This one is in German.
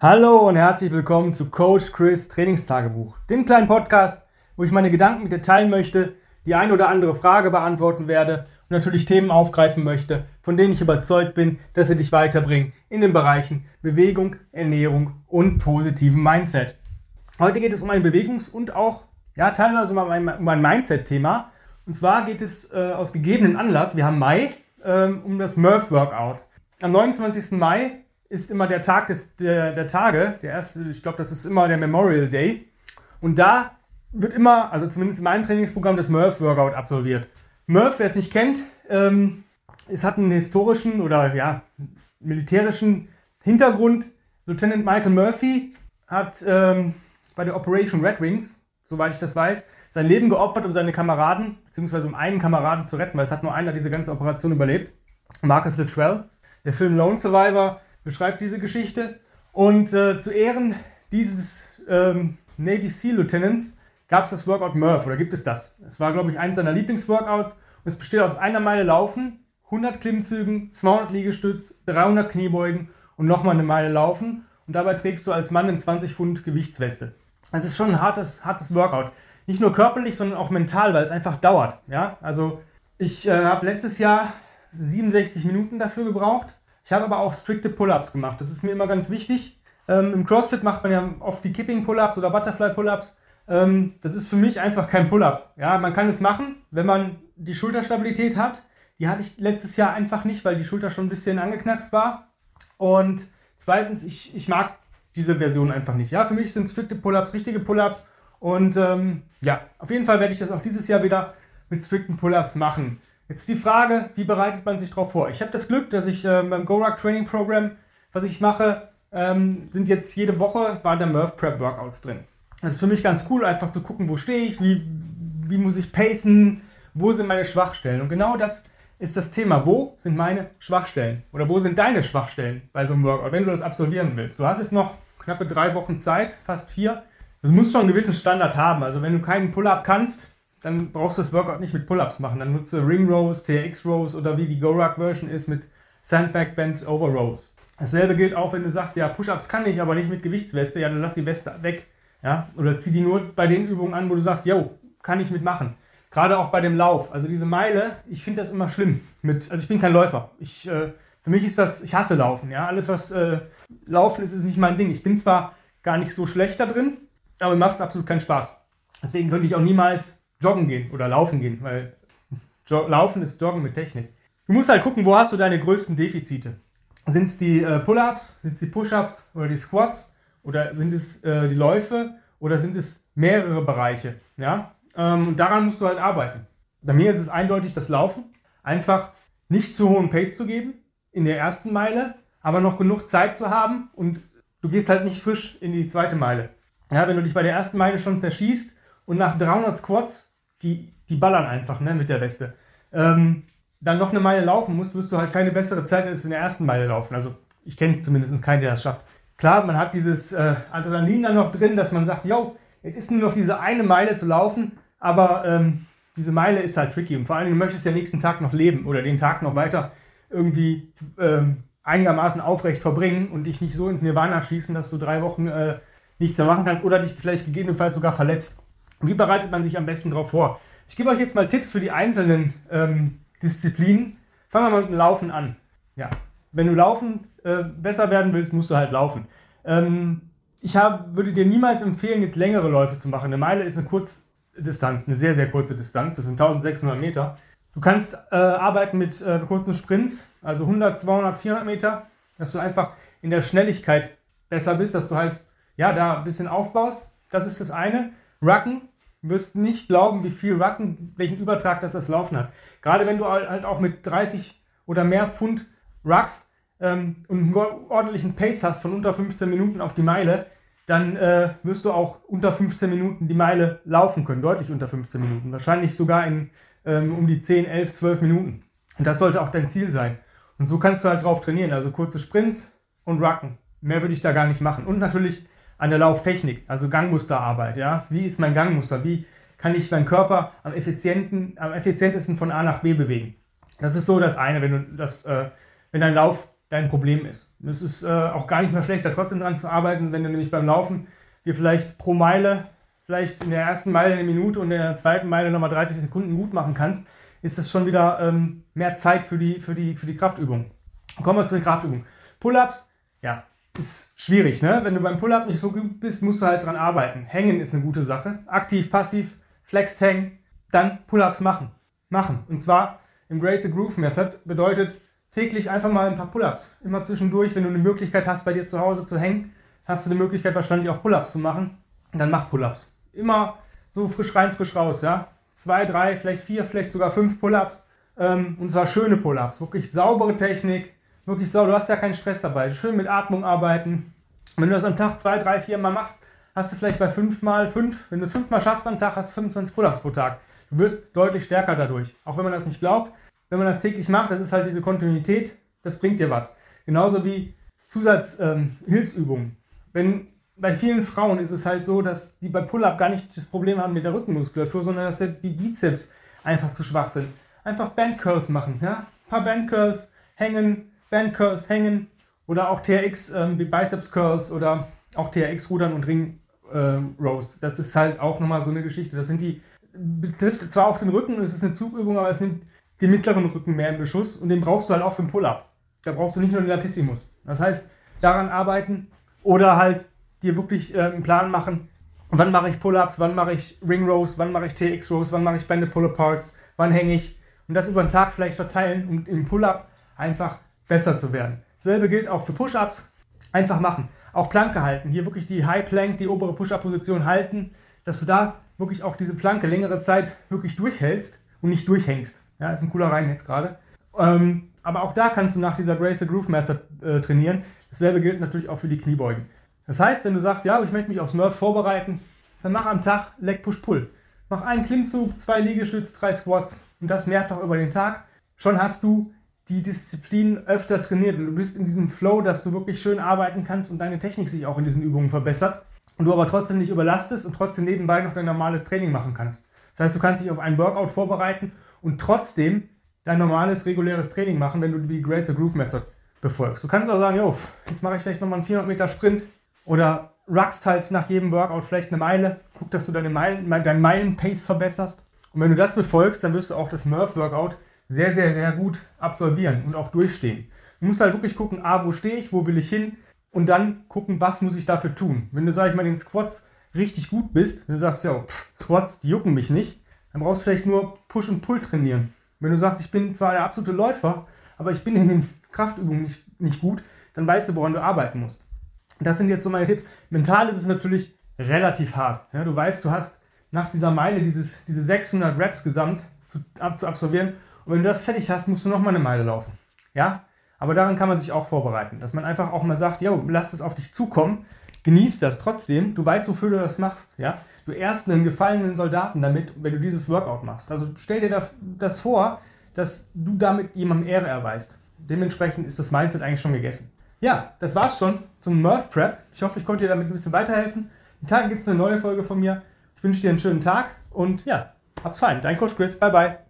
Hallo und herzlich willkommen zu Coach Chris Trainingstagebuch, dem kleinen Podcast, wo ich meine Gedanken mit dir teilen möchte, die ein oder andere Frage beantworten werde und natürlich Themen aufgreifen möchte, von denen ich überzeugt bin, dass sie dich weiterbringen in den Bereichen Bewegung, Ernährung und positiven Mindset. Heute geht es um ein Bewegungs- und auch ja, teilweise um ein, um ein Mindset-Thema. Und zwar geht es äh, aus gegebenen Anlass, wir haben Mai, äh, um das Murph Workout. Am 29. Mai ist immer der Tag des, der, der Tage, der erste, ich glaube, das ist immer der Memorial Day. Und da wird immer, also zumindest in meinem Trainingsprogramm, das Murph Workout absolviert. Murph, wer es nicht kennt, ähm, es hat einen historischen oder ja, militärischen Hintergrund. Lieutenant Michael Murphy hat ähm, bei der Operation Red Wings, soweit ich das weiß, sein Leben geopfert, um seine Kameraden, beziehungsweise um einen Kameraden zu retten, weil es hat nur einer diese ganze Operation überlebt. Marcus Luttrell. Der Film Lone Survivor beschreibt diese Geschichte. Und äh, zu Ehren dieses ähm, Navy SEAL Lieutenants gab es das Workout Murph oder gibt es das? Es war, glaube ich, eines seiner Lieblingsworkouts und es besteht aus einer Meile Laufen, 100 Klimmzügen, 200 Liegestütz, 300 Kniebeugen und nochmal eine Meile Laufen und dabei trägst du als Mann eine 20 Pfund Gewichtsweste. Das ist schon ein hartes, hartes Workout. Nicht nur körperlich, sondern auch mental, weil es einfach dauert. Ja? Also ich äh, habe letztes Jahr 67 Minuten dafür gebraucht ich habe aber auch strikte Pull-Ups gemacht. Das ist mir immer ganz wichtig. Ähm, Im CrossFit macht man ja oft die Kipping Pull-Ups oder Butterfly Pull-Ups. Ähm, das ist für mich einfach kein Pull-Up. Ja, man kann es machen, wenn man die Schulterstabilität hat. Die hatte ich letztes Jahr einfach nicht, weil die Schulter schon ein bisschen angeknackst war. Und zweitens, ich, ich mag diese Version einfach nicht. Ja, für mich sind strikte Pull-Ups richtige Pull-Ups. Und ähm, ja, auf jeden Fall werde ich das auch dieses Jahr wieder mit strikten Pull-Ups machen. Jetzt die Frage, wie bereitet man sich darauf vor? Ich habe das Glück, dass ich äh, beim GoRuck Training Program, was ich mache, ähm, sind jetzt jede Woche bei der Murph Prep Workouts drin. Das ist für mich ganz cool, einfach zu gucken, wo stehe ich, wie, wie muss ich pacen, wo sind meine Schwachstellen. Und genau das ist das Thema. Wo sind meine Schwachstellen? Oder wo sind deine Schwachstellen bei so einem Workout, wenn du das absolvieren willst? Du hast jetzt noch knappe drei Wochen Zeit, fast vier. Du musst schon einen gewissen Standard haben. Also wenn du keinen Pull-up kannst, dann brauchst du das Workout nicht mit Pull-Ups machen. Dann nutze Ring Rows, TRX Rows oder wie die GoRuck Version ist mit Sandbag Bend Over Rows. Dasselbe gilt auch, wenn du sagst, ja, Push-Ups kann ich, aber nicht mit Gewichtsweste, ja, dann lass die Weste weg. Ja, oder zieh die nur bei den Übungen an, wo du sagst, yo, kann ich mitmachen. Gerade auch bei dem Lauf. Also diese Meile, ich finde das immer schlimm. Mit, also ich bin kein Läufer. Ich, äh, für mich ist das, ich hasse Laufen. Ja? Alles, was äh, Laufen ist, ist nicht mein Ding. Ich bin zwar gar nicht so schlecht da drin, aber mir macht es absolut keinen Spaß. Deswegen könnte ich auch niemals joggen gehen oder laufen gehen, weil Laufen ist Joggen mit Technik. Du musst halt gucken, wo hast du deine größten Defizite. Sind es die äh, Pull-ups, sind es die Push-ups oder die Squats oder sind es äh, die Läufe oder sind es mehrere Bereiche? Ja? Ähm, und daran musst du halt arbeiten. Bei mir ist es eindeutig das Laufen. Einfach nicht zu hohen Pace zu geben in der ersten Meile, aber noch genug Zeit zu haben und du gehst halt nicht frisch in die zweite Meile. Ja, wenn du dich bei der ersten Meile schon zerschießt und nach 300 Squats die, die ballern einfach ne, mit der Weste. Ähm, dann noch eine Meile laufen musst, wirst du halt keine bessere Zeit als in der ersten Meile laufen. Also ich kenne zumindest keinen, der das schafft. Klar, man hat dieses äh, Adrenalin dann noch drin, dass man sagt, yo, es ist nur noch diese eine Meile zu laufen, aber ähm, diese Meile ist halt tricky. Und vor allem, du möchtest ja nächsten Tag noch leben oder den Tag noch weiter irgendwie ähm, einigermaßen aufrecht verbringen und dich nicht so ins Nirvana schießen, dass du drei Wochen äh, nichts mehr machen kannst oder dich vielleicht gegebenenfalls sogar verletzt. Wie bereitet man sich am besten darauf vor? Ich gebe euch jetzt mal Tipps für die einzelnen ähm, Disziplinen. Fangen wir mal mit dem Laufen an. Ja, wenn du Laufen äh, besser werden willst, musst du halt laufen. Ähm, ich hab, würde dir niemals empfehlen, jetzt längere Läufe zu machen. Eine Meile ist eine Kurzdistanz, eine sehr, sehr kurze Distanz. Das sind 1600 Meter. Du kannst äh, arbeiten mit äh, kurzen Sprints, also 100, 200, 400 Meter, dass du einfach in der Schnelligkeit besser bist, dass du halt ja, da ein bisschen aufbaust. Das ist das eine. Rucken, wirst nicht glauben, wie viel Rucken, welchen Übertrag das das Laufen hat. Gerade wenn du halt auch mit 30 oder mehr Pfund ruckst ähm, und einen ordentlichen Pace hast von unter 15 Minuten auf die Meile, dann äh, wirst du auch unter 15 Minuten die Meile laufen können, deutlich unter 15 Minuten. Wahrscheinlich sogar in ähm, um die 10, 11, 12 Minuten. Und das sollte auch dein Ziel sein. Und so kannst du halt drauf trainieren. Also kurze Sprints und Rucken. Mehr würde ich da gar nicht machen. Und natürlich an der Lauftechnik, also Gangmusterarbeit. Ja? Wie ist mein Gangmuster? Wie kann ich meinen Körper am, effizienten, am effizientesten von A nach B bewegen? Das ist so das eine, wenn, du das, äh, wenn dein Lauf dein Problem ist. Es ist äh, auch gar nicht mehr schlecht, da trotzdem dran zu arbeiten, wenn du nämlich beim Laufen dir vielleicht pro Meile, vielleicht in der ersten Meile eine Minute und in der zweiten Meile nochmal 30 Sekunden gut machen kannst, ist das schon wieder ähm, mehr Zeit für die, für, die, für die Kraftübung. Kommen wir zu den Kraftübungen. Pull-ups, ja, ist schwierig, ne? Wenn du beim Pull-up nicht so gut bist, musst du halt dran arbeiten. Hängen ist eine gute Sache. Aktiv, passiv, flexed hängen, dann Pull-ups machen. Machen. Und zwar im Grace Groove Method bedeutet täglich einfach mal ein paar Pull-ups. Immer zwischendurch, wenn du eine Möglichkeit hast, bei dir zu Hause zu hängen, hast du die Möglichkeit wahrscheinlich auch Pull-ups zu machen. Dann mach Pull-ups. Immer so frisch rein, frisch raus, ja. Zwei, drei, vielleicht vier, vielleicht sogar fünf Pull-ups. Ähm, und zwar schöne Pull-ups. Wirklich saubere Technik. Wirklich sauber. Du hast ja keinen Stress dabei. Schön mit Atmung arbeiten. Wenn du das am Tag zwei, drei, vier Mal machst, hast du vielleicht bei fünf Mal fünf. Wenn du es fünfmal schaffst am Tag, hast du 25 Pull-ups pro Tag. Du wirst deutlich stärker dadurch. Auch wenn man das nicht glaubt. Wenn man das täglich macht, das ist halt diese Kontinuität, das bringt dir was. Genauso wie Zusatzhilfsübungen. Ähm, wenn bei vielen Frauen ist es halt so, dass die bei Pull-Up gar nicht das Problem haben mit der Rückenmuskulatur, sondern dass die Bizeps einfach zu schwach sind. Einfach Bandcurls machen, ja? Ein paar Bandcurls hängen, Bandcurls hängen oder auch TRX ähm, Biceps Curls oder auch TRX Rudern und Ring äh, Rows. Das ist halt auch nochmal so eine Geschichte. Das sind die betrifft zwar auch den Rücken, es ist eine Zugübung, aber es nimmt den mittleren Rücken mehr im Beschuss und den brauchst du halt auch für den Pull-Up. Da brauchst du nicht nur den Latissimus. Das heißt, daran arbeiten oder halt dir wirklich äh, einen Plan machen, wann mache ich Pull-Ups, wann mache ich Ring Rows, wann mache ich TX Rows, wann mache ich Banded Pull-Aparts, wann hänge ich und das über den Tag vielleicht verteilen, um im Pull-Up einfach besser zu werden. Dasselbe gilt auch für Push-Ups. Einfach machen. Auch Planke halten. Hier wirklich die High Plank, die obere Push-Up-Position halten, dass du da wirklich auch diese Planke längere Zeit wirklich durchhältst und nicht durchhängst. Ja, ist ein cooler Reim jetzt gerade. Ähm, aber auch da kannst du nach dieser Grace the Groove Method äh, trainieren. Dasselbe gilt natürlich auch für die Kniebeugen. Das heißt, wenn du sagst, ja, ich möchte mich aufs Murph vorbereiten, dann mach am Tag Leg Push Pull. Mach einen Klimmzug, zwei Liegestütz, drei Squats und das mehrfach über den Tag. Schon hast du die Disziplin öfter trainiert und du bist in diesem Flow, dass du wirklich schön arbeiten kannst und deine Technik sich auch in diesen Übungen verbessert und du aber trotzdem nicht überlastest und trotzdem nebenbei noch dein normales Training machen kannst. Das heißt, du kannst dich auf einen Workout vorbereiten und trotzdem dein normales, reguläres Training machen, wenn du die Grace Groove Method befolgst. Du kannst auch sagen, jo, jetzt mache ich vielleicht nochmal einen 400 Meter Sprint oder ruckst halt nach jedem Workout vielleicht eine Meile. Guck, dass du deine Meilen, deinen Meilen-Pace verbesserst. Und wenn du das befolgst, dann wirst du auch das Murph-Workout sehr, sehr, sehr gut absolvieren und auch durchstehen. Du musst halt wirklich gucken, ah, wo stehe ich, wo will ich hin und dann gucken, was muss ich dafür tun. Wenn du, sag ich mal, den Squats richtig gut bist, wenn du sagst, ja, pff, Squats, die jucken mich nicht, dann brauchst du vielleicht nur Push und Pull trainieren. Wenn du sagst, ich bin zwar der absolute Läufer, aber ich bin in den Kraftübungen nicht, nicht gut, dann weißt du, woran du arbeiten musst. Das sind jetzt so meine Tipps. Mental ist es natürlich relativ hart. Ja, du weißt, du hast nach dieser Meile dieses, diese 600 Reps gesamt zu, zu absolvieren. Und wenn du das fertig hast, musst du nochmal eine Meile laufen. Ja? Aber daran kann man sich auch vorbereiten. Dass man einfach auch mal sagt, jo, lass es auf dich zukommen. Genieß das trotzdem. Du weißt, wofür du das machst. Ja? Du ehrst einen gefallenen Soldaten damit, wenn du dieses Workout machst. Also stell dir das vor, dass du damit jemandem Ehre erweist. Dementsprechend ist das Mindset eigentlich schon gegessen. Ja, das war's schon zum Murph Prep. Ich hoffe, ich konnte dir damit ein bisschen weiterhelfen. Die Tage gibt es eine neue Folge von mir. Ich wünsche dir einen schönen Tag und ja, hab's fein. Dein Coach Chris. Bye bye.